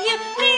你